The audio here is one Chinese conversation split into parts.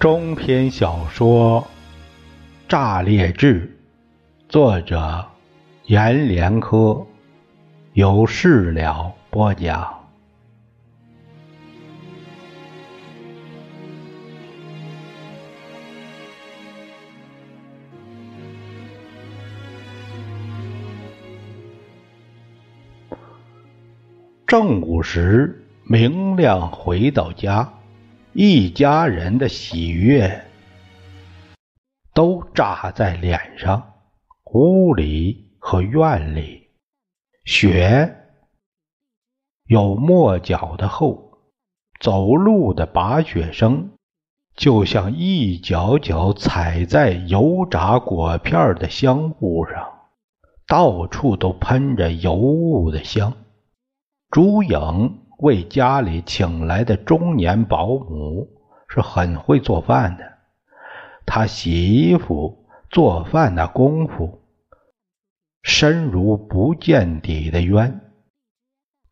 中篇小说《炸裂志》，作者阎连科，由事了播讲。正午时，明亮回到家。一家人的喜悦都炸在脸上，屋里和院里，雪有磨脚的厚，走路的拔雪声就像一脚脚踩在油炸果片的香雾上，到处都喷着油雾的香。朱颖。为家里请来的中年保姆是很会做饭的，她洗衣服、做饭的功夫深如不见底的渊。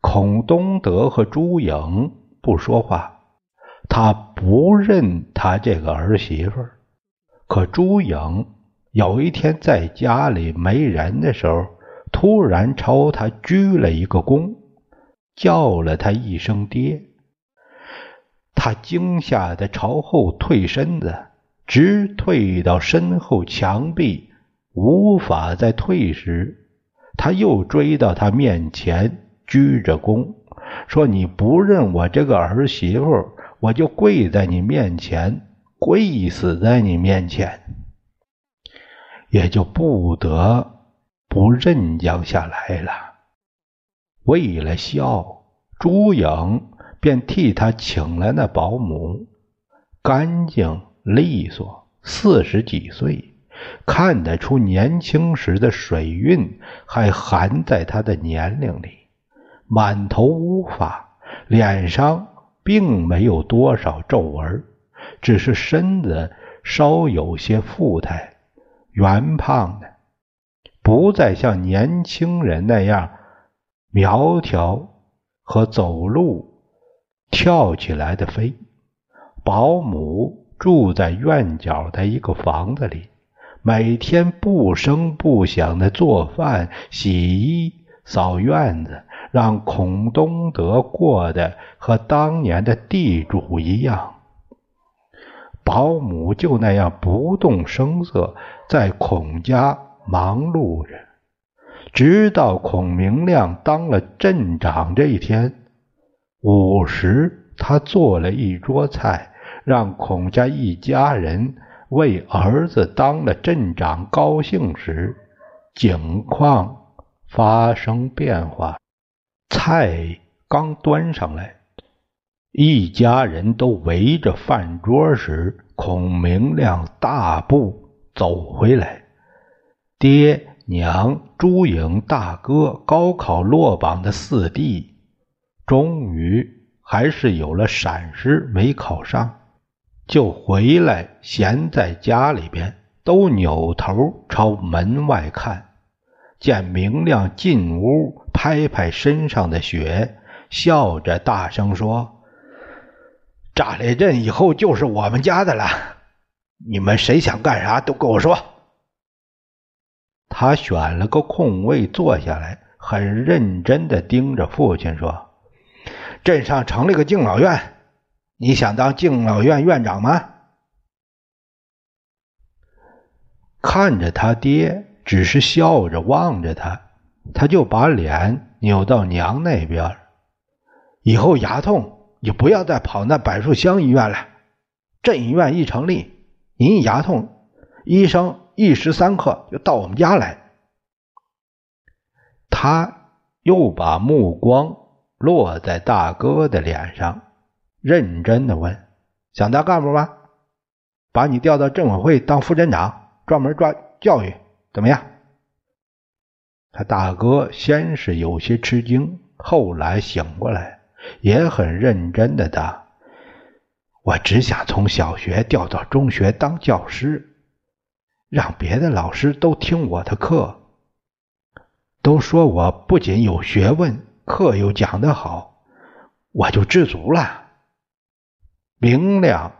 孔东德和朱颖不说话，他不认他这个儿媳妇。可朱颖有一天在家里没人的时候，突然朝他鞠了一个躬。叫了他一声“爹”，他惊吓的朝后退身子，直退到身后墙壁，无法再退时，他又追到他面前，鞠着躬，说：“你不认我这个儿媳妇，我就跪在你面前，跪死在你面前，也就不得不认将下来了。”为了笑，朱颖便替他请了那保姆，干净利索，四十几岁，看得出年轻时的水韵还含在他的年龄里。满头乌发，脸上并没有多少皱纹，只是身子稍有些富态，圆胖的，不再像年轻人那样。苗条和走路跳起来的飞。保姆住在院角的一个房子里，每天不声不响的做饭、洗衣、扫院子，让孔东德过得和当年的地主一样。保姆就那样不动声色，在孔家忙碌着。直到孔明亮当了镇长这一天，午时他做了一桌菜，让孔家一家人为儿子当了镇长高兴时，景况发生变化。菜刚端上来，一家人都围着饭桌时，孔明亮大步走回来，爹。娘、朱颖、大哥高考落榜的四弟，终于还是有了闪失，没考上，就回来闲在家里边，都扭头朝门外看。见明亮进屋，拍拍身上的雪，笑着大声说：“炸裂镇以后就是我们家的了，你们谁想干啥都跟我说。”他选了个空位坐下来，很认真的盯着父亲说：“镇上成立个敬老院，你想当敬老院院长吗？”看着他爹，只是笑着望着他，他就把脸扭到娘那边。以后牙痛，你不要再跑那柏树乡医院了。镇医院一成立，您牙痛，医生。一时三刻就到我们家来，他又把目光落在大哥的脸上，认真的问：“想当干部吗？把你调到镇委会当副镇长，专门抓教育，怎么样？”他大哥先是有些吃惊，后来醒过来，也很认真的答：“我只想从小学调到中学当教师。”让别的老师都听我的课，都说我不仅有学问，课又讲得好，我就知足了。明亮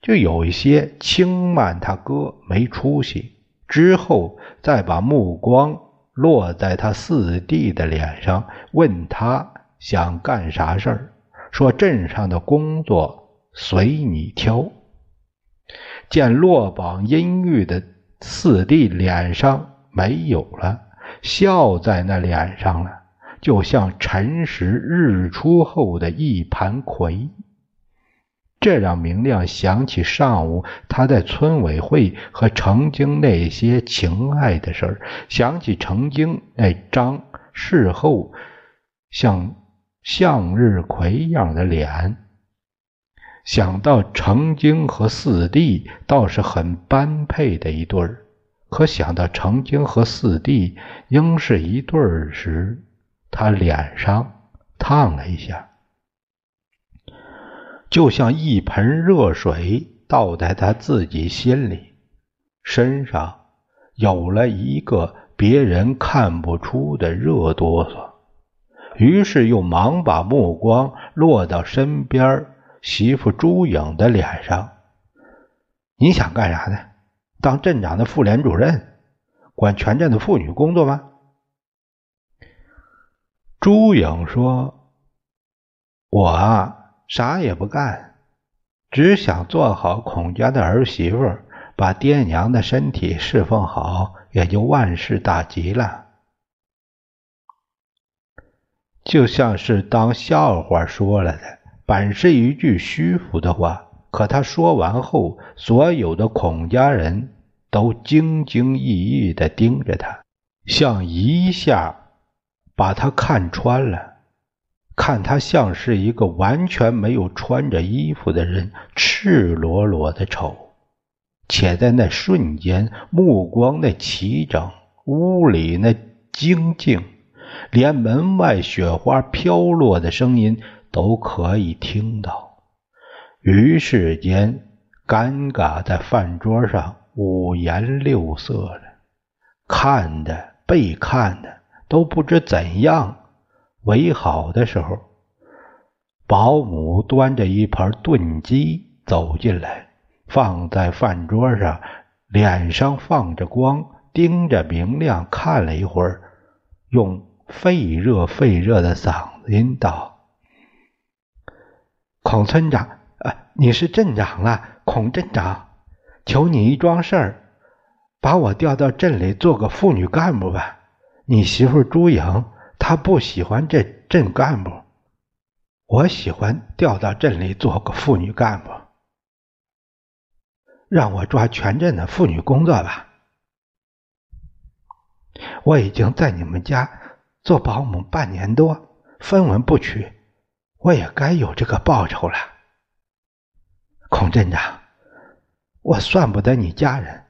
就有一些轻慢他哥没出息，之后再把目光落在他四弟的脸上，问他想干啥事儿，说镇上的工作随你挑。见落榜阴郁的四弟脸上没有了，笑在那脸上了，就像辰时日出后的一盘葵。这让明亮想起上午他在村委会和程经那些情爱的事儿，想起程经那张事后像向日葵一样的脸，想到程经和四弟倒是很般配的一对儿，可想到程经和四弟应是一对儿时，他脸上烫了一下。就像一盆热水倒在他自己心里，身上有了一个别人看不出的热哆嗦。于是又忙把目光落到身边媳妇朱颖的脸上。你想干啥呢？当镇长的妇联主任，管全镇的妇女工作吗？朱颖说：“我啊。”啥也不干，只想做好孔家的儿媳妇，把爹娘的身体侍奉好，也就万事大吉了。就像是当笑话说了的，本是一句虚浮的话，可他说完后，所有的孔家人都兢兢业业的盯着他，像一下把他看穿了。看他像是一个完全没有穿着衣服的人，赤裸裸的丑，且在那瞬间，目光那齐整，屋里那精静，连门外雪花飘落的声音都可以听到。于是间，尴尬在饭桌上五颜六色的，看的、被看的都不知怎样。为好的时候，保姆端着一盘炖鸡走进来，放在饭桌上，脸上放着光，盯着明亮看了一会儿，用肺热肺热的嗓音道：“孔村长，啊，你是镇长了，孔镇长，求你一桩事儿，把我调到镇里做个妇女干部吧。你媳妇朱颖。”她不喜欢这镇干部，我喜欢调到镇里做个妇女干部，让我抓全镇的妇女工作吧。我已经在你们家做保姆半年多，分文不取，我也该有这个报酬了。孔镇长，我算不得你家人，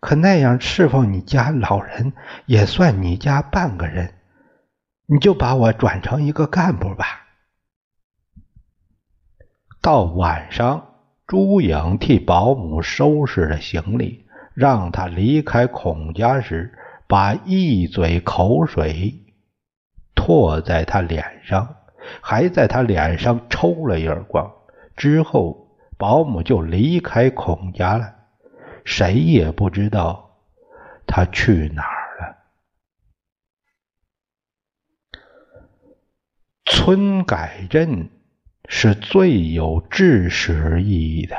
可那样侍奉你家老人，也算你家半个人。你就把我转成一个干部吧。到晚上，朱颖替保姆收拾了行李，让他离开孔家时，把一嘴口水唾在他脸上，还在他脸上抽了一耳光。之后，保姆就离开孔家了，谁也不知道他去哪儿了。村改镇是最有治史意义的，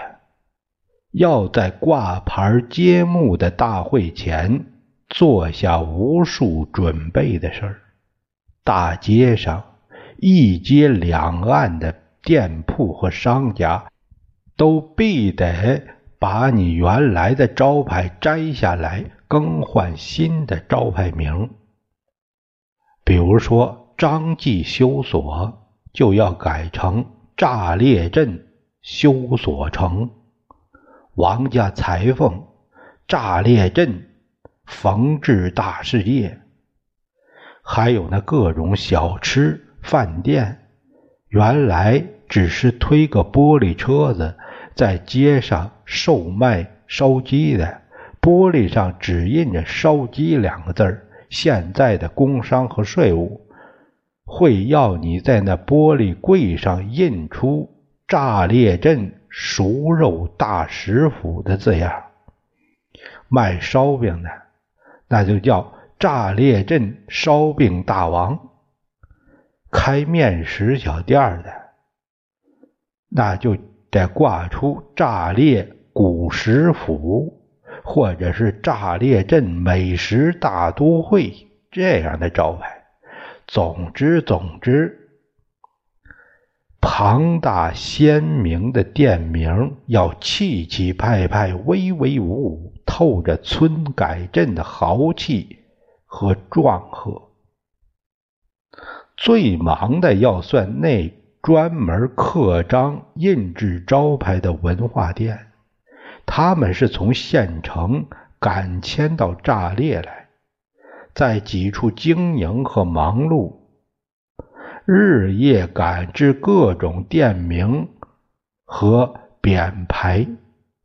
要在挂牌揭幕的大会前做下无数准备的事儿。大街上一街两岸的店铺和商家都必得把你原来的招牌摘下来，更换新的招牌名，比如说。张记修锁就要改成炸裂镇修锁城，王家裁缝炸裂镇缝制大世界，还有那各种小吃饭店，原来只是推个玻璃车子在街上售卖烧鸡的，玻璃上只印着“烧鸡”两个字儿。现在的工商和税务。会要你在那玻璃柜上印出“炸裂镇熟肉大食府的字样。卖烧饼的，那就叫炸裂镇烧饼大王；开面食小店的，那就得挂出炸裂古食府，或者是炸裂镇美食大都会这样的招牌。总之，总之。庞大鲜明的店名要气气派派、威威武武，透着村改镇的豪气和壮贺。最忙的要算那专门刻章印制招牌的文化店，他们是从县城赶迁到炸裂来，在几处经营和忙碌。日夜赶制各种店名和匾牌，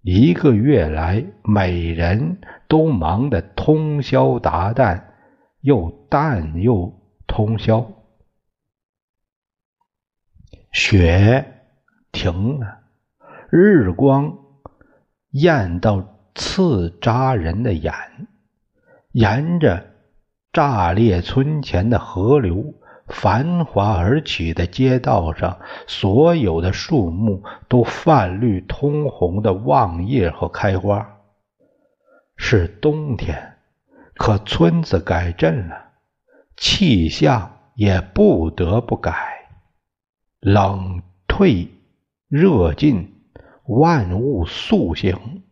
一个月来，每人都忙得通宵达旦，又旦又通宵。雪停了，日光艳到刺扎人的眼，沿着炸裂村前的河流。繁华而起的街道上，所有的树木都泛绿通红的望叶和开花。是冬天，可村子改镇了，气象也不得不改。冷退，热进，万物肃醒，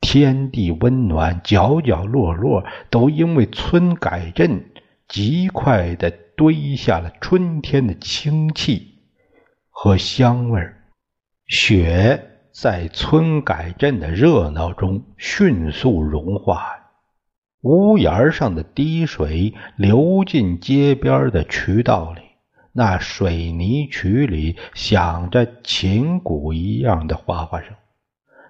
天地温暖，角角落落都因为村改镇极快的。堆下了春天的清气和香味儿，雪在村改镇的热闹中迅速融化，屋檐上的滴水流进街边的渠道里，那水泥渠里响着琴鼓一样的哗哗声。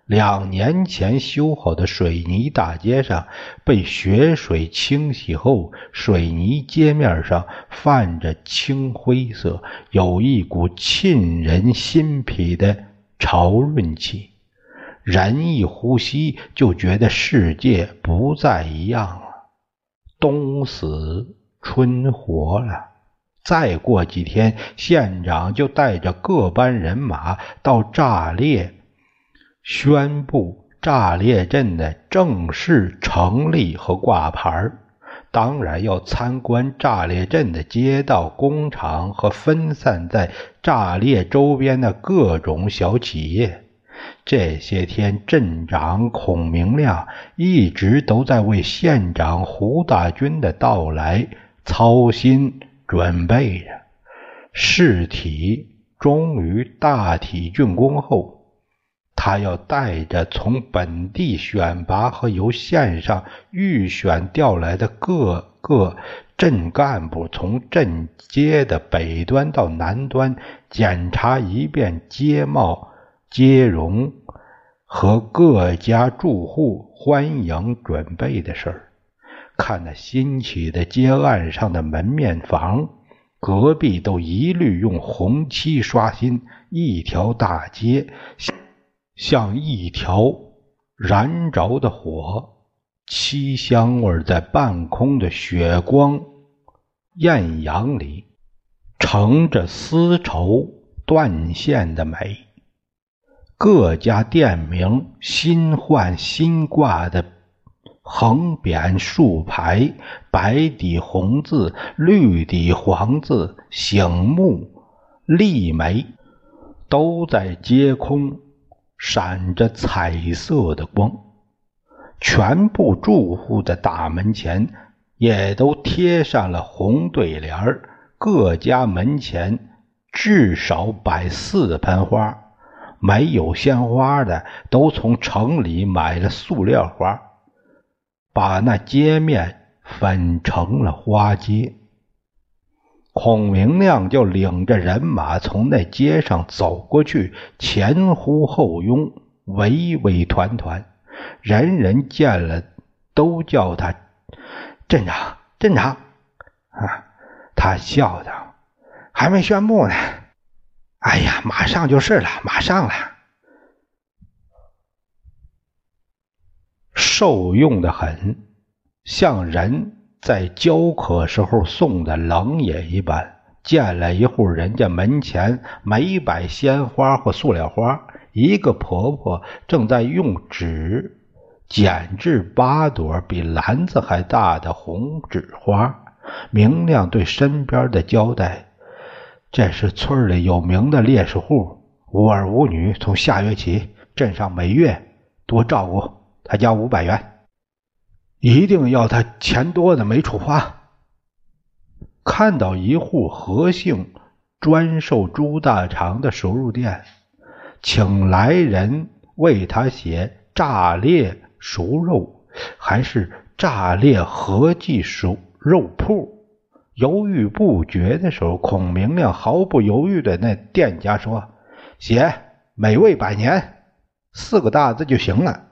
两年前修好的水泥大街上，被雪水清洗后，水泥街面上泛着青灰色，有一股沁人心脾的潮润气。人一呼吸，就觉得世界不再一样了。冬死春活了。再过几天，县长就带着各班人马到炸裂。宣布炸裂镇的正式成立和挂牌当然要参观炸裂镇的街道、工厂和分散在炸裂周边的各种小企业。这些天，镇长孔明亮一直都在为县长胡大军的到来操心准备着。事体终于大体竣工后。他要带着从本地选拔和由县上预选调来的各个镇干部，从镇街的北端到南端检查一遍街貌、街容和各家住户欢迎准备的事儿。看那新起的街岸上的门面房，隔壁都一律用红漆刷新，一条大街。像一条燃着的火，漆香味在半空的雪光艳阳里，盛着丝绸断线的美。各家店名新换新挂的横匾竖牌，白底红字，绿底黄字，醒目丽美，都在街空。闪着彩色的光，全部住户的大门前也都贴上了红对联儿。各家门前至少摆四盆花，没有鲜花的都从城里买了塑料花，把那街面粉成了花街。孔明亮就领着人马从那街上走过去，前呼后拥，围围团团，人人见了都叫他镇长，镇长。啊，他笑道：“还没宣布呢。”哎呀，马上就是了，马上了。受用的很，像人在焦渴时候送的冷饮一般。见了一户人家门前没摆鲜花或塑料花，一个婆婆正在用纸剪制八朵比篮子还大的红纸花。明亮对身边的交代：“这是村里有名的烈士户，无儿无女，从下月起，镇上每月多照顾他家五百元，一定要他钱多的没处花。”看到一户何姓专售猪大肠的熟肉店，请来人为他写炸裂熟肉，还是炸裂合记熟肉铺。犹豫不决的时候，孔明亮毫不犹豫的那店家说：“写美味百年四个大字就行了。”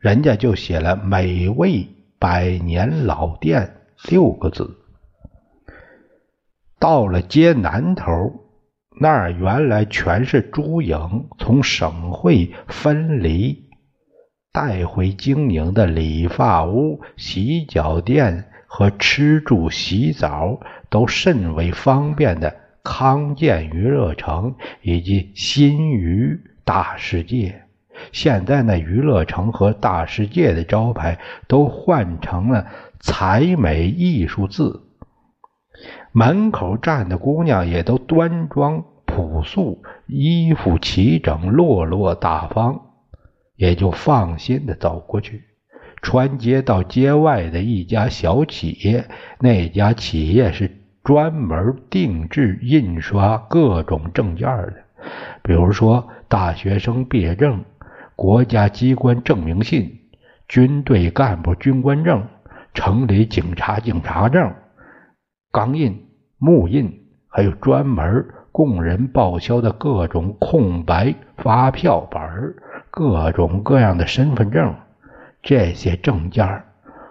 人家就写了“美味百年老店”六个字。到了街南头，那儿原来全是朱营从省会分离带回经营的理发屋、洗脚店和吃住洗澡都甚为方便的康健娱乐城以及新娱大世界。现在那娱乐城和大世界的招牌都换成了才美艺术字。门口站的姑娘也都端庄朴素，衣服齐整，落落大方，也就放心的走过去。穿街到街外的一家小企业，那家企业是专门定制印刷各种证件的，比如说大学生毕业证、国家机关证明信、军队干部军官证、城里警察警察证。钢印、木印，还有专门供人报销的各种空白发票本儿各种各样的身份证，这些证件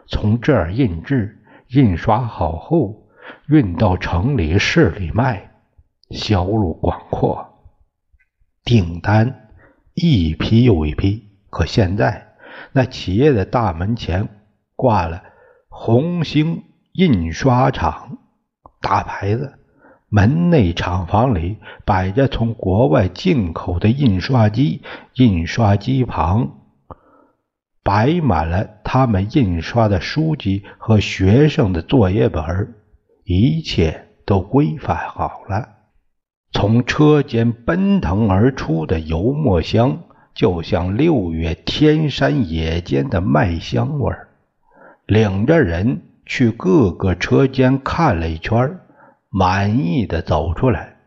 从这儿印制、印刷好后，运到城里市里卖，销路广阔，订单一批又一批。可现在，那企业的大门前挂了“红星印刷厂”。大牌子，门内厂房里摆着从国外进口的印刷机，印刷机旁摆满了他们印刷的书籍和学生的作业本，一切都规范好了。从车间奔腾而出的油墨香，就像六月天山野间的麦香味儿，领着人。去各个车间看了一圈，满意的走出来。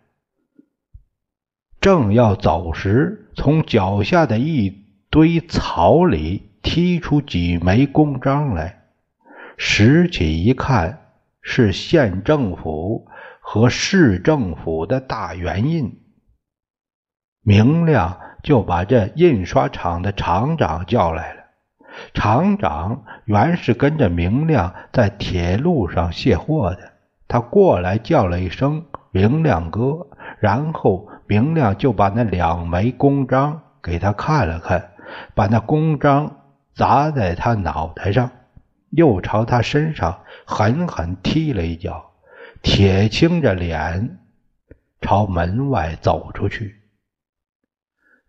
正要走时，从脚下的一堆草里踢出几枚公章来，拾起一看，是县政府和市政府的大原印。明亮就把这印刷厂的厂长叫来了。厂长原是跟着明亮在铁路上卸货的，他过来叫了一声“明亮哥”，然后明亮就把那两枚公章给他看了看，把那公章砸在他脑袋上，又朝他身上狠狠踢了一脚，铁青着脸朝门外走出去。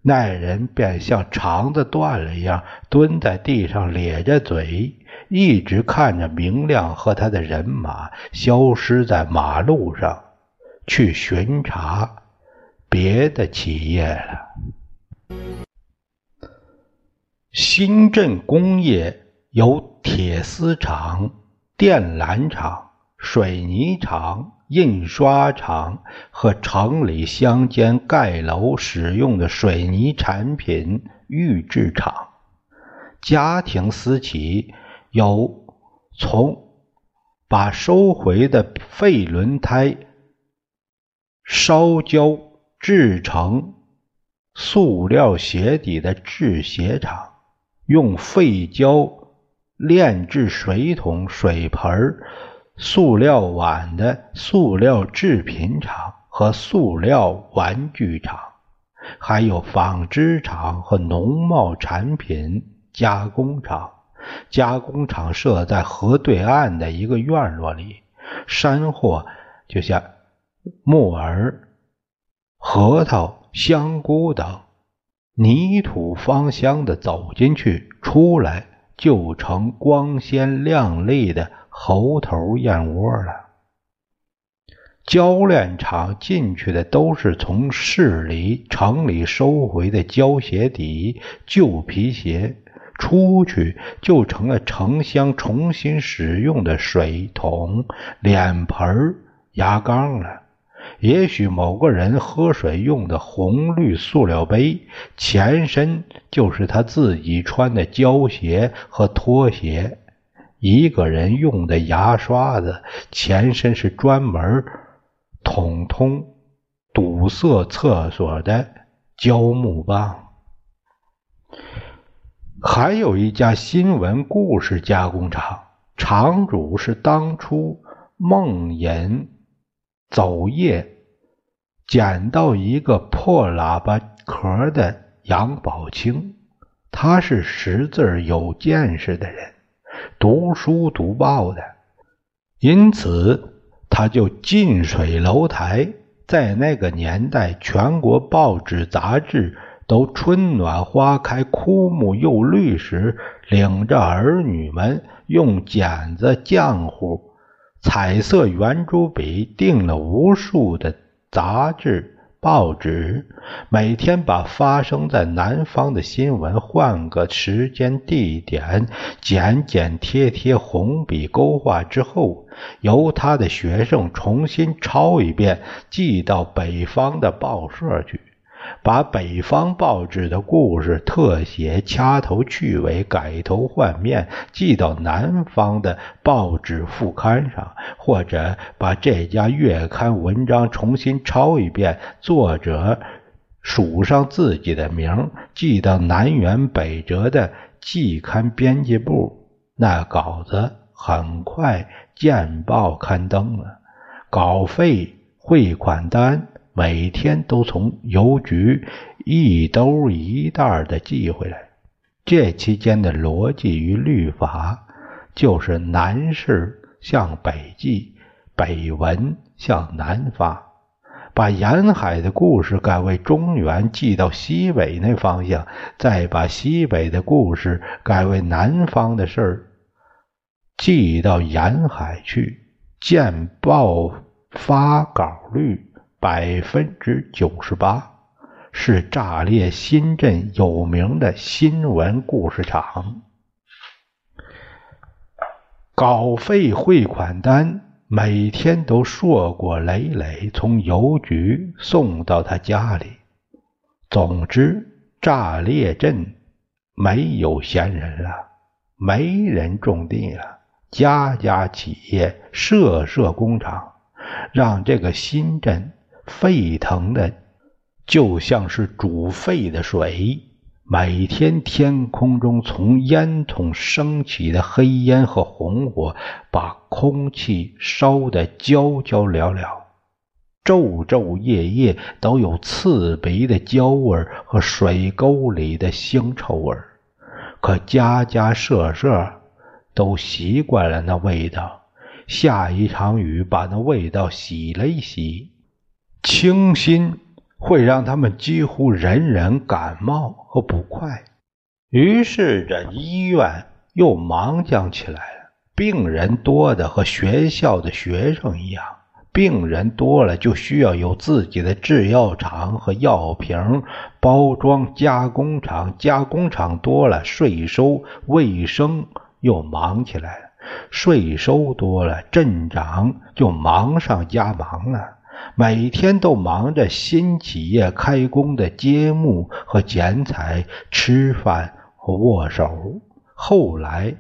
那人便像肠子断了一样，蹲在地上咧着嘴，一直看着明亮和他的人马消失在马路上，去巡查别的企业了。新镇工业有铁丝厂、电缆厂、水泥厂。印刷厂和城里乡间盖楼使用的水泥产品预制厂，家庭私企有从把收回的废轮胎烧焦制成塑料鞋底的制鞋厂，用废胶炼制水桶、水盆儿塑料碗的塑料制品厂和塑料玩具厂，还有纺织厂和农贸产品加工厂。加工厂设在河对岸的一个院落里，山货就像木耳、核桃、香菇等，泥土芳香的走进去，出来就成光鲜亮丽的猴头燕窝了。胶炼厂进去的都是从市里、城里收回的胶鞋底、旧皮鞋，出去就成了城乡重新使用的水桶、脸盆、牙缸了。也许某个人喝水用的红绿塑料杯，前身就是他自己穿的胶鞋和拖鞋；一个人用的牙刷子，前身是专门。统通堵塞厕所的胶木棒，还有一家新闻故事加工厂，厂主是当初梦魇走夜捡到一个破喇叭壳的杨宝清。他是识字有见识的人，读书读报的，因此。他就近水楼台，在那个年代，全国报纸杂志都春暖花开、枯木又绿时，领着儿女们用剪子、浆糊、彩色圆珠笔订了无数的杂志。报纸每天把发生在南方的新闻换个时间地点，剪剪贴贴，红笔勾画之后，由他的学生重新抄一遍，寄到北方的报社去。把北方报纸的故事特写、掐头去尾、改头换面寄到南方的报纸副刊上，或者把这家月刊文章重新抄一遍，作者署上自己的名，寄到南辕北辙的季刊编辑部，那稿子很快见报刊登了，稿费、汇款单。每天都从邮局一兜一袋的寄回来，这期间的逻辑与律法就是南事向北寄，北文向南发。把沿海的故事改为中原，寄到西北那方向，再把西北的故事改为南方的事儿，寄到沿海去。见报发稿率。百分之九十八是炸裂新镇有名的新闻故事厂，稿费汇款单每天都硕果累累从邮局送到他家里。总之，炸裂镇没有闲人了，没人种地了，家家企业，设设工厂，让这个新镇。沸腾的，就像是煮沸的水。每天天空中从烟囱升起的黑烟和红火，把空气烧得焦焦燎燎，昼昼夜夜都有刺鼻的焦味和水沟里的腥臭味可家家舍舍都习惯了那味道，下一场雨把那味道洗了一洗。清新会让他们几乎人人感冒和不快，于是这医院又忙将起来了。病人多的和学校的学生一样，病人多了就需要有自己的制药厂和药瓶包装加工厂，加工厂多了，税收、卫生又忙起来了。税收多了，镇长就忙上加忙了。每天都忙着新企业开工的揭幕和剪彩、吃饭和握手。后来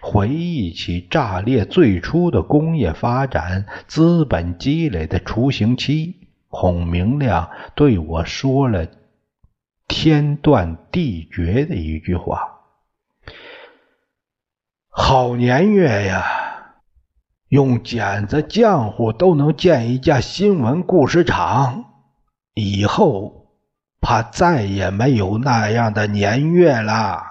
回忆起炸裂最初的工业发展、资本积累的雏形期，孔明亮对我说了天断地绝的一句话：“好年月呀！”用剪子浆糊都能建一家新闻故事厂，以后怕再也没有那样的年月了。